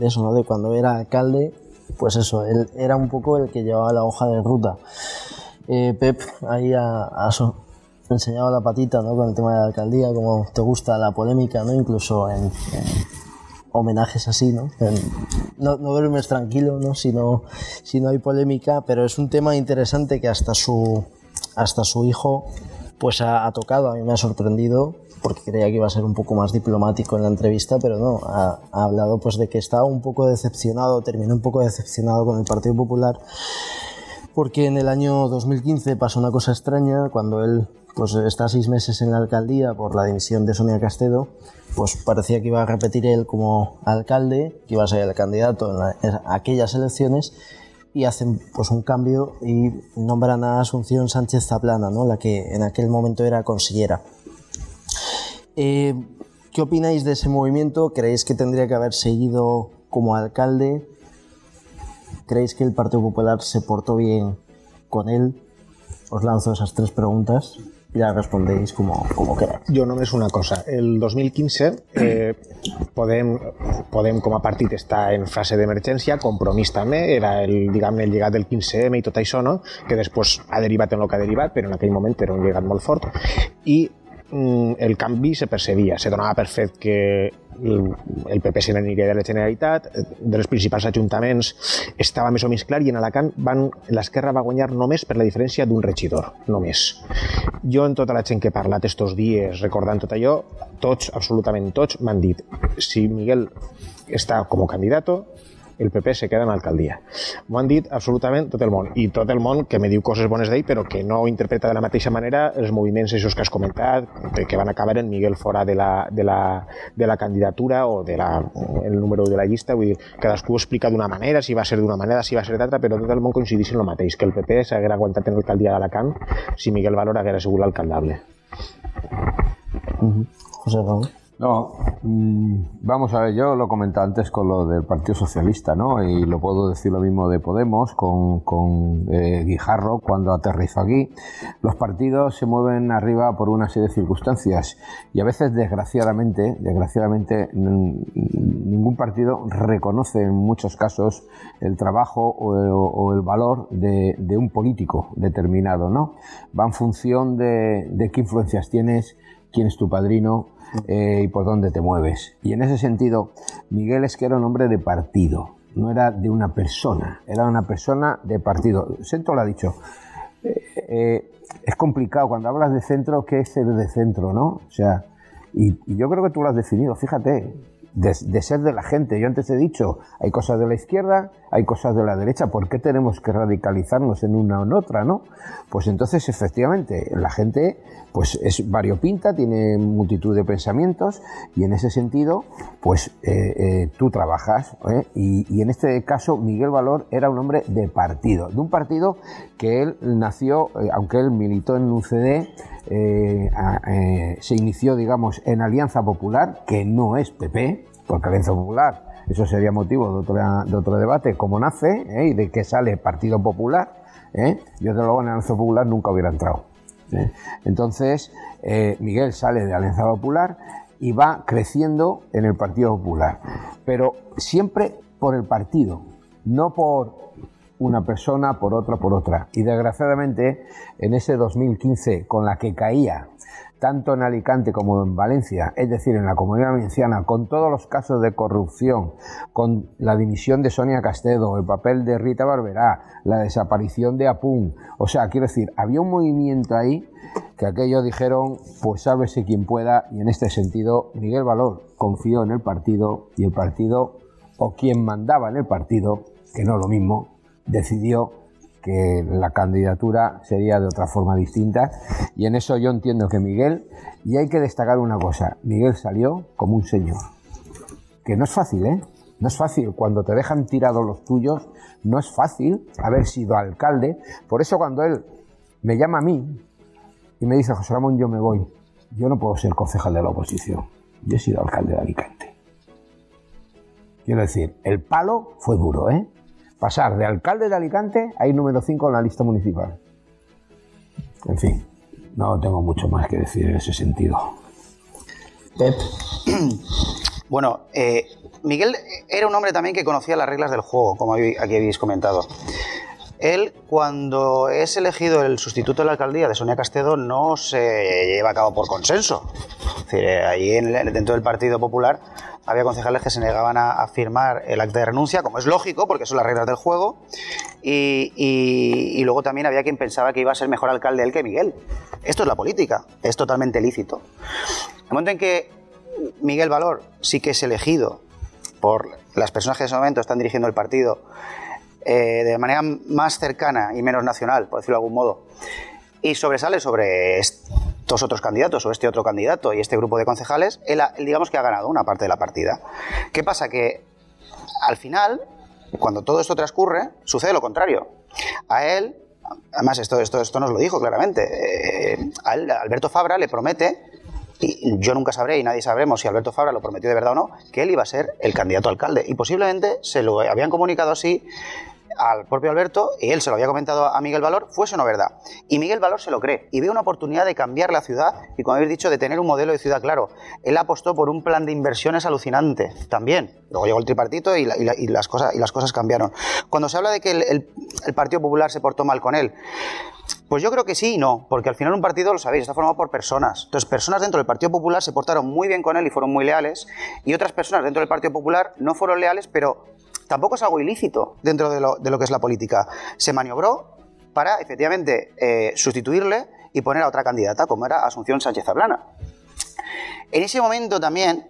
eso, ¿no? De cuando era alcalde, pues eso, él era un poco el que llevaba la hoja de ruta. Eh, Pep ahí ha so- enseñado la patita, ¿no? Con el tema de la alcaldía, como te gusta la polémica, ¿no? Incluso en, en homenajes así, ¿no? En- no, no duermes tranquilo, ¿no? Si no, si no hay polémica, pero es un tema interesante que hasta su, hasta su hijo pues ha, ha tocado. A mí me ha sorprendido porque creía que iba a ser un poco más diplomático en la entrevista, pero no, ha, ha hablado pues de que estaba un poco decepcionado, terminó un poco decepcionado con el Partido Popular porque en el año 2015 pasó una cosa extraña cuando él pues está seis meses en la alcaldía por la dimisión de Sonia Castedo pues parecía que iba a repetir él como alcalde que iba a ser el candidato en, la- aquellas elecciones y hacen pues un cambio y nombran a Asunción Sánchez Zaplana ¿no? la que en aquel momento era consillera eh, ¿Qué opináis de ese movimiento? ¿Creéis que tendría que haber seguido como alcalde? ¿Creéis que el Partido Popular se portó bien con él? Os lanzo esas tres preguntas y ya respondéis como, como queráis. Jo només una cosa. El 2015 eh, Podem, Podem com a partit està en fase d'emergència, Compromís també, era el, diguem-ne, el llegat del 15M i tot això, no? que després ha derivat en el que ha derivat, però en aquell moment era un llegat molt fort. I el canvi se percebia, se donava per fet que el, PP se n'aniria de la Generalitat, eh, de les principals ajuntaments estava més o menys clar i en Alacant van, l'esquerra va guanyar només per la diferència d'un regidor, només. Jo en tota la gent que he parlat estos dies recordant tot allò, tots, absolutament tots, m'han dit si Miguel està com a candidato, el PP se queda en l'alcaldia. M'ho han dit absolutament tot el món. I tot el món que me diu coses bones d'ell, però que no interpreta de la mateixa manera els moviments esos que has comentat, que- van acabar en Miguel fora de la, de la, de la candidatura o de la, el número de la llista. Vull dir, cadascú ho explica d'una manera, si va ser d'una manera, si va ser d'altra, però tot el món coincideix en el mateix, que el PP s'haguera aguantat en l'alcaldia d'Alacant si Miguel Valor haguera sigut l'alcaldable. José Ramón. No, mm, vamos a ver, yo lo comenté antes con lo del Partido Socialista, ¿no? Y lo puedo decir lo mismo de Podemos, con, eh, Guijarro, cuando aterrizó aquí. Los partidos se mueven arriba por una serie de circunstancias y a veces, desgraciadamente, desgraciadamente, ningún partido reconoce en muchos casos el trabajo o, o el valor de, de un político determinado, ¿no? Va en función de, de qué influencias tienes, quién es tu padrino, eh, y por dónde te mueves. Y en ese sentido, Miguel es que era un hombre de partido, no era de una persona, era una persona de partido. Sento lo ha dicho. eh, eh, es complicado cuando hablas de centro, ¿qué es ser de centro, no? O sea, y, y yo creo que tú lo has definido, fíjate, de, de ser de la gente. Yo antes he dicho, hay cosas de la izquierda, hay cosas de la derecha, ¿por qué tenemos que radicalizarnos en una o en otra, no? Pues entonces, efectivamente, la gente pues es variopinta, tiene multitud de pensamientos y en ese sentido, pues eh, eh, tú trabajas ¿eh? y, en este caso Miguel Valor era un hombre de partido, de un partido que él nació, aunque él militó en UCD, a- se inició, digamos, en Alianza Popular, que no es PP, porque Alianza Popular, eso sería motivo de, de otro debate, cómo nace ¿eh? y de qué sale Partido Popular. ¿eh? Yo, desde luego, en Alianza Popular nunca hubiera entrado. ¿eh? Entonces, Miguel sale de Alianza Popular y va creciendo en el Partido Popular, pero siempre por el partido, no por una persona por otra por otra. Y desgraciadamente, en ese 2015, con la que caía tanto en Alicante como en Valencia, es decir, en la comunidad valenciana, con todos los casos de corrupción, con la dimisión de Sonia Castedo, el papel de Rita Barberá, la desaparición de Apun, o sea, quiero decir, había un movimiento ahí que aquellos dijeron, pues sálvese quien pueda, y en este sentido Miguel Valor confió en el partido y el partido, o quien mandaba en el partido, que no es lo mismo, decidió que la candidatura sería de otra forma distinta y en eso yo entiendo que Miguel, y hay que destacar una cosa, Miguel salió como un señor, que no es fácil, ¿eh? No es fácil, cuando te dejan tirados los tuyos, no es fácil haber sido alcalde, por eso cuando él me llama a mí y me dice, José Ramón, yo me voy, yo no puedo ser concejal de la oposición, yo he sido alcalde de Alicante. Quiero decir, el palo fue duro, ¿eh? Pasar de alcalde de Alicante a ir número 5 en la lista municipal. En fin, no tengo mucho más que decir en ese sentido. Pep. Bueno, eh, Miguel era un hombre también que conocía las reglas del juego, como aquí habéis comentado. Él, cuando es elegido el sustituto de la alcaldía de Sonia Castedo, no se lleva a cabo por consenso. Es decir, eh, allí en- dentro del Partido Popular había concejales que se negaban a, firmar el acta de renuncia, como es lógico, porque son las reglas del juego. Y luego también había quien pensaba que iba a ser mejor alcalde él que Miguel. Esto es la política, es totalmente lícito. El momento en que Miguel Valor sí que es elegido por las personas que en ese momento están dirigiendo el partido eh, de manera más cercana y menos nacional, por decirlo de algún modo, y sobresale sobre estos otros candidatos o este otro candidato y este grupo de concejales, él, digamos que ha ganado una parte de la partida. ¿Qué pasa? Que al final, cuando todo esto transcurre, sucede lo contrario. A él, además esto, esto, esto nos lo dijo claramente, eh, a Alberto Fabra le promete, y yo nunca sabré y nadie sabremos si Alberto Fabra lo prometió de verdad o no, que él iba a ser el candidato alcalde. Y posiblemente se lo habían comunicado así al propio Alberto y él se lo había comentado a Miguel Valor, fuese no verdad. Y Miguel Valor se lo cree y ve una oportunidad de cambiar la ciudad y, como habéis dicho, de tener un modelo de ciudad claro. Él apostó por un plan de inversiones alucinante también. Luego llegó el tripartito y, la- y la- y las, cosas, y las cosas cambiaron. Cuando se habla de que el- el Partido Popular se portó mal con él, pues yo creo que sí y no, porque al final un partido, lo sabéis, está formado por personas. Entonces, personas dentro del Partido Popular se portaron muy bien con él y fueron muy leales, y otras personas dentro del Partido Popular no fueron leales, pero tampoco es algo ilícito dentro de lo, de lo que es la política. Se maniobró para, efectivamente, eh, sustituirle y poner a otra candidata, como era Asunción Sánchez Ablana. En ese momento también,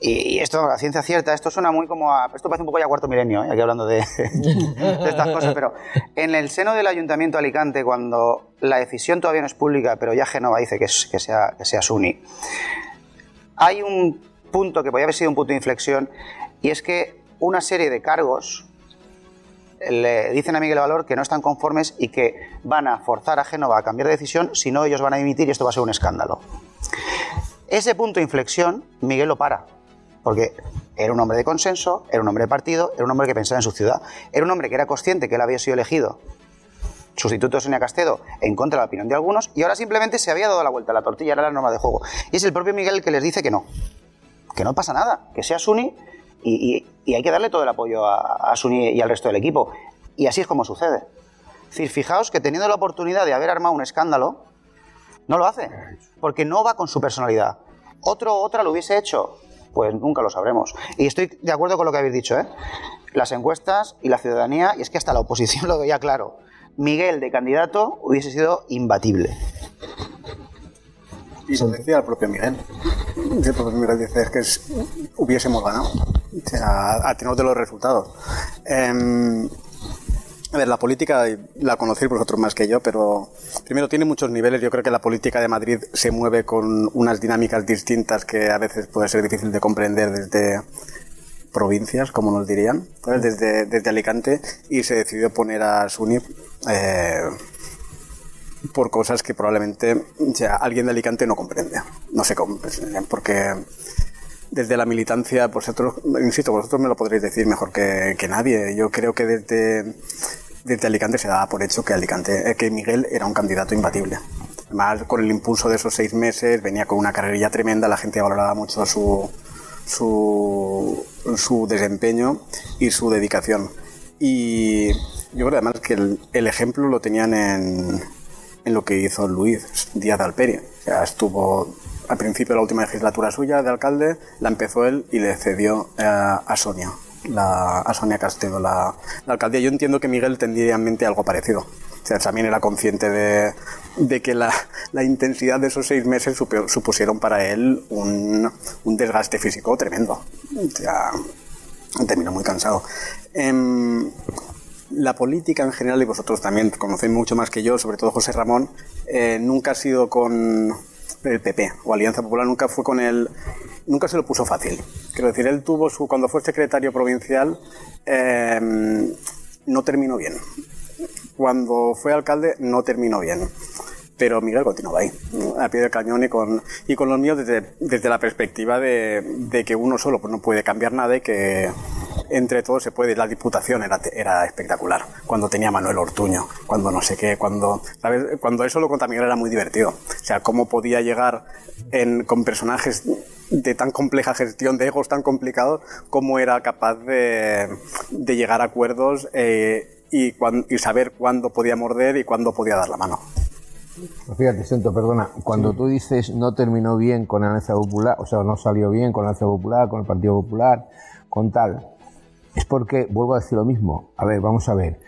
y, esto, la ciencia cierta, esto suena muy como a. Esto parece un poco ya cuarto milenio, ¿eh? aquí hablando de, estas cosas, pero en el seno del Ayuntamiento de Alicante, cuando la decisión todavía no es pública, pero ya Genova dice que, sea, que sea hay un punto que podría haber sido un punto de inflexión, y es que una serie de cargos le dicen a Miguel Valor que no están conformes y que van a forzar a Génova a cambiar de decisión, si no ellos van a dimitir y esto va a ser un escándalo. Ese punto de inflexión, Miguel lo para, porque era un hombre de consenso, era un hombre de partido, era un hombre que pensaba en su ciudad, era un hombre que era consciente que él había sido elegido sustituto de Sonia Castedo en contra de la opinión de algunos y ahora simplemente se había dado la vuelta a la tortilla, era la norma de juego. Y es el propio Miguel el que les dice que no, que no pasa nada, que sea Suni y, hay que darle todo el apoyo a, Suni y al resto del equipo. Y así es como sucede. Es decir, fijaos que teniendo la oportunidad de haber armado un escándalo, no lo hace, porque no va con su personalidad. Otro otra lo hubiese hecho, pues nunca lo sabremos. Y estoy de acuerdo con lo que habéis dicho, ¿eh? Las encuestas y la ciudadanía, y es que hasta la oposición lo veía claro. Miguel de candidato hubiese sido imbatible. Y lo decía el propio Miguel. El propio Miguel dice que hubiésemos ganado. A tenor de los resultados. Em, a ver, la política la conocéis vosotros más que yo, pero primero tiene muchos niveles. Yo creo que la política de Madrid se mueve con unas dinámicas distintas que a veces puede ser difícil de comprender desde provincias, como nos dirían, ¿sabes? desde, desde Alicante, y se decidió poner a Suni eh, por cosas que probablemente o sea, alguien de Alicante no comprende. No sé cómo, porque desde la militancia, vosotros, insisto, vosotros me lo podréis decir mejor que, nadie. Yo creo que desde, desde Alicante se daba por hecho que, Alicante, eh, que Miguel era un candidato imbatible. Además, con el impulso de esos seis meses, venía con una carrerilla tremenda, la gente valoraba mucho su, su, su desempeño y su dedicación. Y Yo creo además que el, ejemplo lo tenían en, en lo que hizo Luis Díaz de Alperi. O sea, estuvo al principio de la última legislatura suya de alcalde, la empezó él y le cedió eh, a Sonia. La, a Sonia Castedo, la, la alcaldía. Yo entiendo que Miguel tendría en mente algo parecido. O sea, también era consciente de, de que la, la intensidad de esos seis meses supusieron para él un, un desgaste físico tremendo. O sea, terminó muy cansado. Em, la política en general, y vosotros también conocéis mucho más que yo, sobre todo José Ramón, eh, nunca ha sido con el PP o Alianza Popular, nunca fue con él, nunca se lo puso fácil. Quiero decir, él tuvo su, cuando fue secretario provincial, eh, no terminó bien. Cuando fue alcalde, no terminó bien. Pero Miguel continuaba ahí, a pie del cañón y con, y con los míos desde, desde la perspectiva de, de que uno solo pues, no puede cambiar nada y que entre todos se puede. La diputación era, era espectacular, cuando tenía Manuel Ortuño, cuando no sé qué, cuando, ¿sabes? cuando eso lo contaba Miguel era muy divertido. O sea, cómo podía llegar en, con personajes de tan compleja gestión, de egos tan complicados, cómo era capaz de, de llegar a acuerdos eh, y, cuan- y saber cuándo podía morder y cuándo podía dar la mano. Fíjate, Sento, perdona, cuando tú dices no terminó bien con la Alianza Popular, o sea, no salió bien con la Alianza Popular, con el Partido Popular, con tal, es porque, vuelvo a decir lo mismo, a ver, vamos a ver,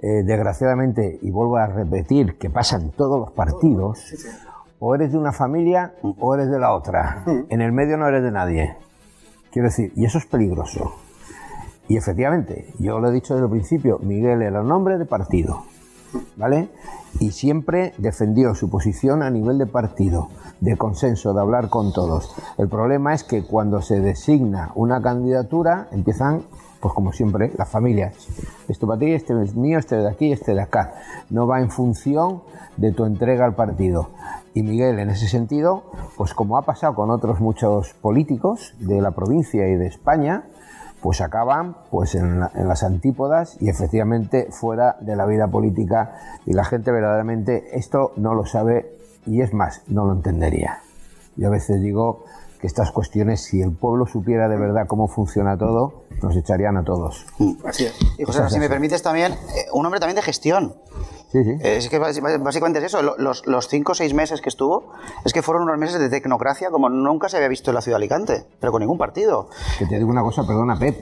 eh, desgraciadamente, y vuelvo a repetir que pasa en todos los partidos, o eres de una familia o eres de la otra, en el medio no eres de nadie, quiero decir, y eso es peligroso. Y efectivamente, yo lo he dicho desde el principio, Miguel era un hombre de partido, ¿vale? Y siempre defendió su posición a nivel de partido, de consenso, de hablar con todos. El problema es que cuando se designa una candidatura, empiezan, pues como siempre, las familias. Esto para ti, este es mío, este de aquí, este de acá. No va en función de tu entrega al partido. Y Miguel, en ese sentido, pues como ha pasado con otros muchos políticos de la provincia y de España, pues acaban pues en, la- en las antípodas y efectivamente fuera de la vida política y la gente verdaderamente esto no lo sabe y es más, no lo entendería. Yo a veces digo que estas cuestiones, si el pueblo supiera de verdad cómo funciona todo, nos echarían a todos. Así es. Y José, si me permites también, eh, un hombre también de gestión. Sí, sí. Es que básicamente es eso. Lo- Los, los cinco o seis meses que estuvo, es que fueron unos meses de tecnocracia como nunca se había visto en la ciudad de Alicante, pero con ningún partido. Que te digo una cosa, perdona Pep,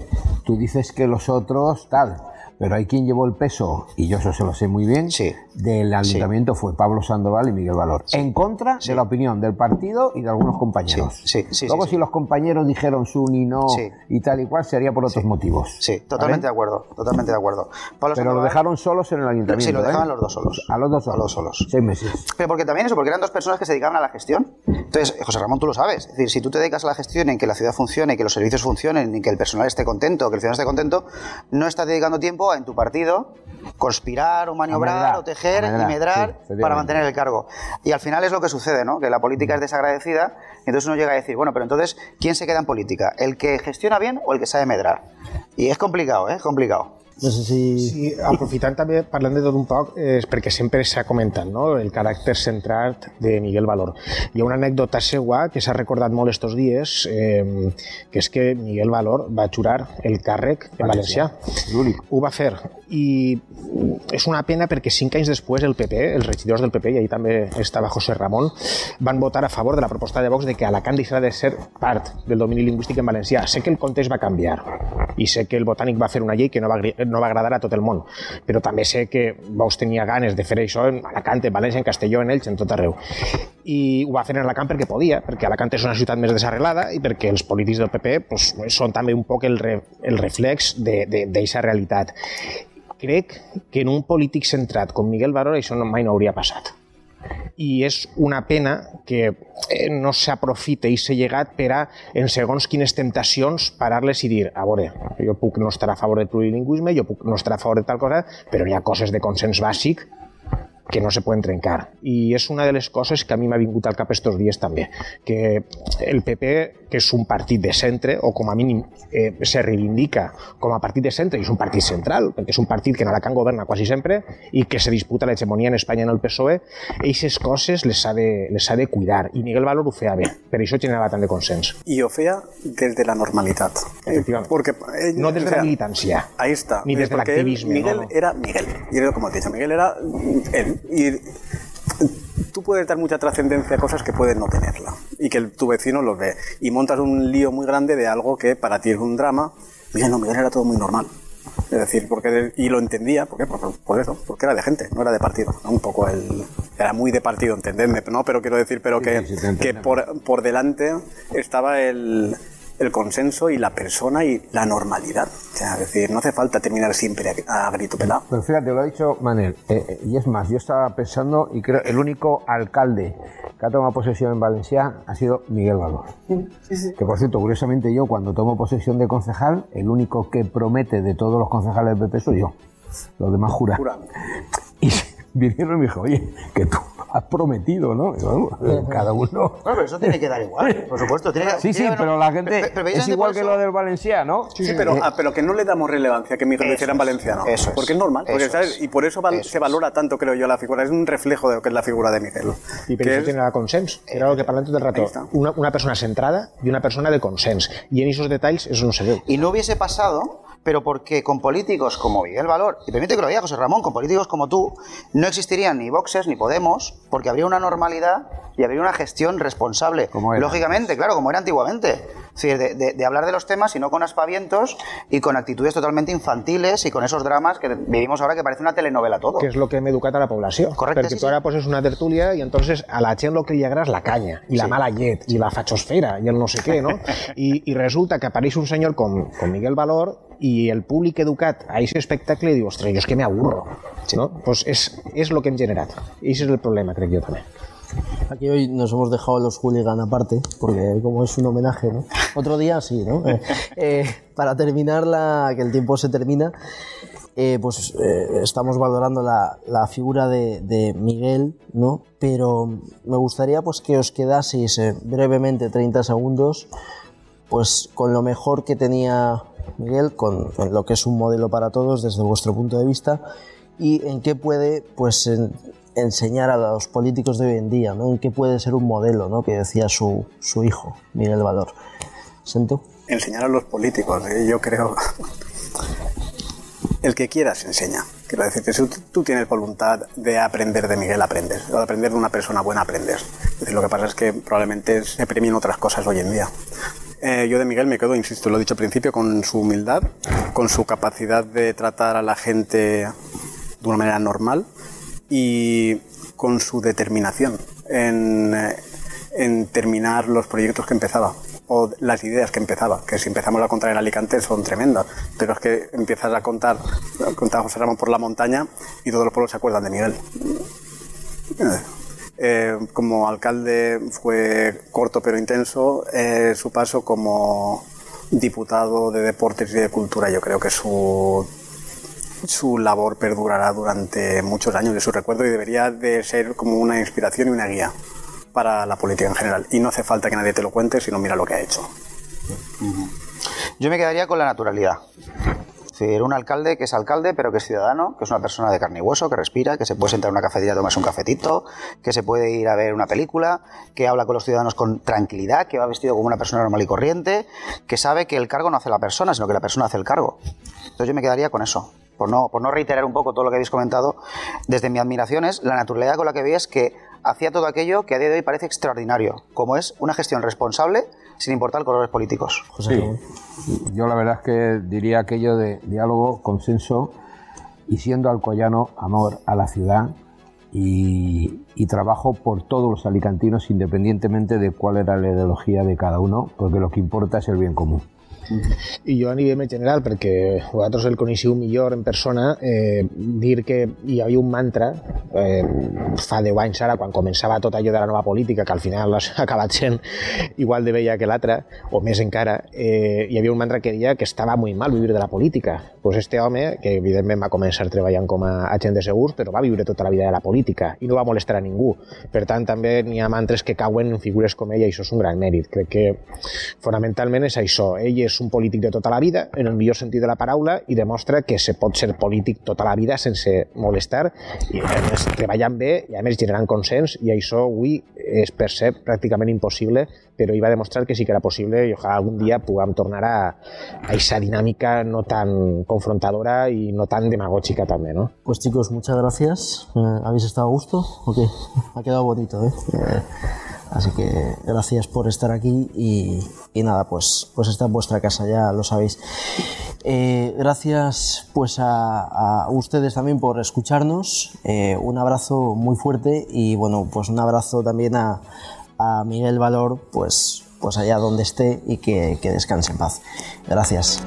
tú dices que los otros tal, pero hay quien llevó el peso, y yo eso se lo sé muy bien, Sí. del ayuntamiento fue Pablo Sandoval y Miguel Valor, en contra de la opinión del partido y de algunos compañeros. Sí, sí, sí, Luego si los compañeros dijeron su ni no y tal y cual, sería por otros motivos. Sí, totalmente ¿vale? de acuerdo, totalmente de acuerdo. Pablo Pero lo Sandoval- dejaron solos en el ayuntamiento. Sí, lo dejaban ¿eh? los dos solos. A los dos solos. A los solos. Seis meses. Pero porque también eso, porque eran dos personas que se dedicaban a la gestión. Entonces, José Ramón, tú lo sabes. Es decir, si tú te dedicas a la gestión en que la ciudad funcione, que los servicios funcionen, y que el personal esté contento, que el ciudadano esté contento, no estás dedicando tiempo en tu partido conspirar o maniobrar medrar, o tejer medrar, y medrar sí, para mantener el cargo. Y al final es lo que sucede, ¿no? Que la política es desagradecida y entonces uno llega a decir, bueno, pero entonces, ¿quién se queda en política? ¿El que gestiona bien o el que sabe medrar? Y es complicado, ¿eh? Es complicado. No sé si... Sí, aprofitant també, parlant de tot un poc, és perquè sempre s'ha comentat no? el caràcter centrat de Miguel Valor. Hi ha una anècdota seua que s'ha recordat molt estos dies, eh, que és que Miguel Valor va jurar el càrrec en valencià. L'únic. Ho va fer. I és una pena perquè cinc anys després el PP, els regidors del PP, i ahí també estava José Ramon, van votar a favor de la proposta de Vox de que Alacant deixarà de ser part del domini lingüístic en valencià. Sé que el context va canviar i sé que el Botànic va fer una llei que no va, no va agradar a tot el món, però també sé que Vox tenia ganes de fer això en Alacant, en València, en Castelló, en Elx, en tot arreu. I ho va fer en Alacant perquè podia, perquè Alacant és una ciutat més desarrelada i perquè els polítics del PP pues, són també un poc el, re, el reflex d'aquesta realitat. Crec que en un polític centrat com Miguel Valor això no, mai no hauria passat i és una pena que eh, no s'aprofite i s'ha llegat per a, en segons quines temptacions, parar-les i dir, a veure, jo puc no estar a favor del plurilingüisme, jo puc no estar a favor de tal cosa, però hi ha coses de consens bàsic que no se pueden trencar. Y és una de les coses que a mi m'ha vingut al cap estos dies també, que el PP, que és un partit de centre, o com a mínim eh, se reivindica com a partit de centre, i és un partit central, perquè és un partit que en Alacant governa quasi sempre i que se disputa l'hegemonia en Espanya en el PSOE, aquestes coses les ha, de, les ha de cuidar. I Miguel Valor ho feia bé, per això generava tant de consens. Y lo fea desde la normalidad. Efectivamente. Porque, eh, No desde o sea, la militancia. Ahí está. Ni desde el Porque él- activismo, Miguel no, no. era Miguel. Y era como te he dicho, Miguel era él. Y tú puedes dar mucha trascendencia a cosas que pueden no tenerla. Y que el- tu vecino los ve. Y montas un lío muy grande de algo que para ti es un drama. Miguel no, Miguel era todo muy normal. Es decir, porque y lo entendía, ¿por qué? Por, por eso, porque era de gente, no era de partido. ¿no? Un poco el. Era muy de partido, entendedme, ¿no? Pero quiero decir, pero que, sí, sí, te que por, por delante estaba el, el consenso y la persona y la normalidad. O sea, es decir, no hace falta terminar siempre a, grito pelado. Pero fíjate, lo ha dicho Manel, eh, eh, y es más, yo estaba pensando, y creo el único alcalde que ha tomado posesión en Valencia ha sido Miguel Valor. Que por cierto, curiosamente yo cuando tomo posesión de concejal, el único que promete de todos los concejales del PP soy yo. Los demás juran. Juran. Y vinieron y me dijo, oye, que tú has prometido, ¿no? Y bueno, cada uno... Bueno, pero eso tiene que dar igual, por supuesto. Tiene Sí, sí, tiene que- pero la gente Pero- pero es igual que eso- lo del Valencia, ¿no? Sí, pero, ah, pero que no le damos relevancia que Miguel lo Eso hiciera en valenciano. eso es, porque es normal. Porque, eso ¿sabes? es, y por eso, val- eso se valora tanto, creo yo, la figura. Es un reflejo de lo que es la figura de Miguel. I per Que això es- generava consens, que era el que parlem tot el Ahí rato. Una, una persona centrada i una persona de consens. I en esos detalls eso no se veu. Y no hubiese pasado, pero porque con políticos como Miguel Valor, y permite que lo diga José Ramón, con políticos como tú, no existirían ni Voxes ni Podemos, porque habría una normalidad y habría una gestión responsable. Lógicamente, claro, como era antiguamente. Es decir, de, de- de hablar de los temas y no con aspavientos y con actitudes totalmente infantiles y con esos dramas que vivimos ahora que parece una telenovela todo. que és el que hem educat a la població. Correcte, Perquè sí, tu sí. ara poses una tertúlia i entonces a la gent el que li agrada és la canya, i la Sí. mala llet, i la fachosfera, i el no sé què, no? I, I resulta que apareix un senyor com, com Miguel Valor i el públic educat a aquest espectacle diu, ostres, jo és que me aburro. ¿no? Pues és, és el que hem generat. I és el problema, crec jo també. Aquí hoy nos hemos dejado los hooligan aparte, porque como es un homenaje, ¿no? Otro día sí, ¿no? Eh, para terminar, la, que el tiempo se termina, eh, pues eh, estamos valorando la, figura de, Miguel, ¿no? Pero me gustaría pues que os quedaseis brevemente 30 segundos pues con lo mejor que tenía Miguel, con lo que es un modelo para todos desde vuestro punto de vista y en qué puede pues enseñar a los políticos de hoy en día, ¿no? En qué puede ser un modelo, ¿no? Que decía su, su hijo, Miguel Valor. ¿Sento? enseñar a los políticos. ¿eh? Yo creo. El que quieras enseña. Quiero decir si tú- tienes voluntad de aprender de Miguel, aprendes. O de aprender de una persona buena, aprendes. Es decir, lo que pasa es que probablemente se premien otras cosas hoy en día. Eh, yo de Miguel me quedo, insisto, lo he dicho al principio, con su humildad, con su capacidad de tratar a la gente de una manera normal y con su determinación en, eh, en terminar los proyectos que empezaba o las ideas que empezaba, que si empezamos a contar en Alicante son tremendas, pero es que empiezas a contar, contar a José Ramón por la montaña y todos los pueblos se acuerdan de Miguel. Eh, como alcalde fue corto pero intenso, eh, su paso como diputado de deportes y de cultura yo creo que su su labor perdurará durante muchos años de su recuerdo y debería de ser como una inspiración y una guía para la política en general. Y no hace falta que nadie te lo cuente, sino mira lo que ha hecho. Yo me quedaría con la naturalidad. Es decir, un alcalde que es alcalde, pero que es ciudadano, que es una persona de carne y hueso, que respira, que se puede sentar en una cafetería a tomarse un cafetito, que se puede ir a ver una película, que habla con los ciudadanos con tranquilidad, que va vestido como una persona normal y corriente, que sabe que el cargo no hace la persona, sino que la persona hace el cargo. Entonces yo me quedaría con eso. Por no, por no reiterar un poco todo lo que habéis comentado, desde mi admiración es la naturalidad con la que veis que hacía todo aquello que a día de hoy parece extraordinario, como es una gestión responsable sin importar colores políticos. José Sí. Yo la verdad es que diría aquello de diálogo, consenso y siendo alcoyano, amor a la ciudad y, y trabajo por todos los alicantinos independientemente de cuál era la ideología de cada uno, porque lo que importa es el bien común. I jo a nivell més general, perquè vosaltres el coneixiu millor en persona, eh, dir que hi havia un mantra eh, fa 10 anys ara, quan començava tot allò de la nova política, que al final ha acabat sent igual de vella que l'altra, o més encara, eh, hi havia un mantra que deia que estava molt mal vivir de la política. Pues este home, que evidentment va començar treballant com a agent de segurs, però va viure tota la vida de la política i no va molestar a ningú. Per tant, també n'hi ha mantres que cauen en figures com ell i això és un gran mèrit. Crec que fonamentalment és això. Ell és un polític de tota la vida, en el millor sentit de la paraula, i demostra que se pot ser polític tota la vida sense molestar i a més treballant bé i a més generant consens i això avui es percep pràcticament impossible però ell va demostrar que sí que era possible i ojalà algun dia puguem tornar a, a esa dinàmica no tan confrontadora y no tan demagógica también, ¿no? Pues chicos, muchas gracias. Eh, ¿Habéis estado a gusto? ¿O qué? Ha quedado bonito, ¿eh? eh así que gracias por estar aquí y, nada, pues, pues está en vuestra casa, ya lo sabéis. Eh, gracias pues a, a, ustedes también por escucharnos. Eh, un abrazo muy fuerte y bueno, pues un abrazo también a, a Miguel Valor, pues, pues allá donde esté y que, que descanse en paz. Gracias.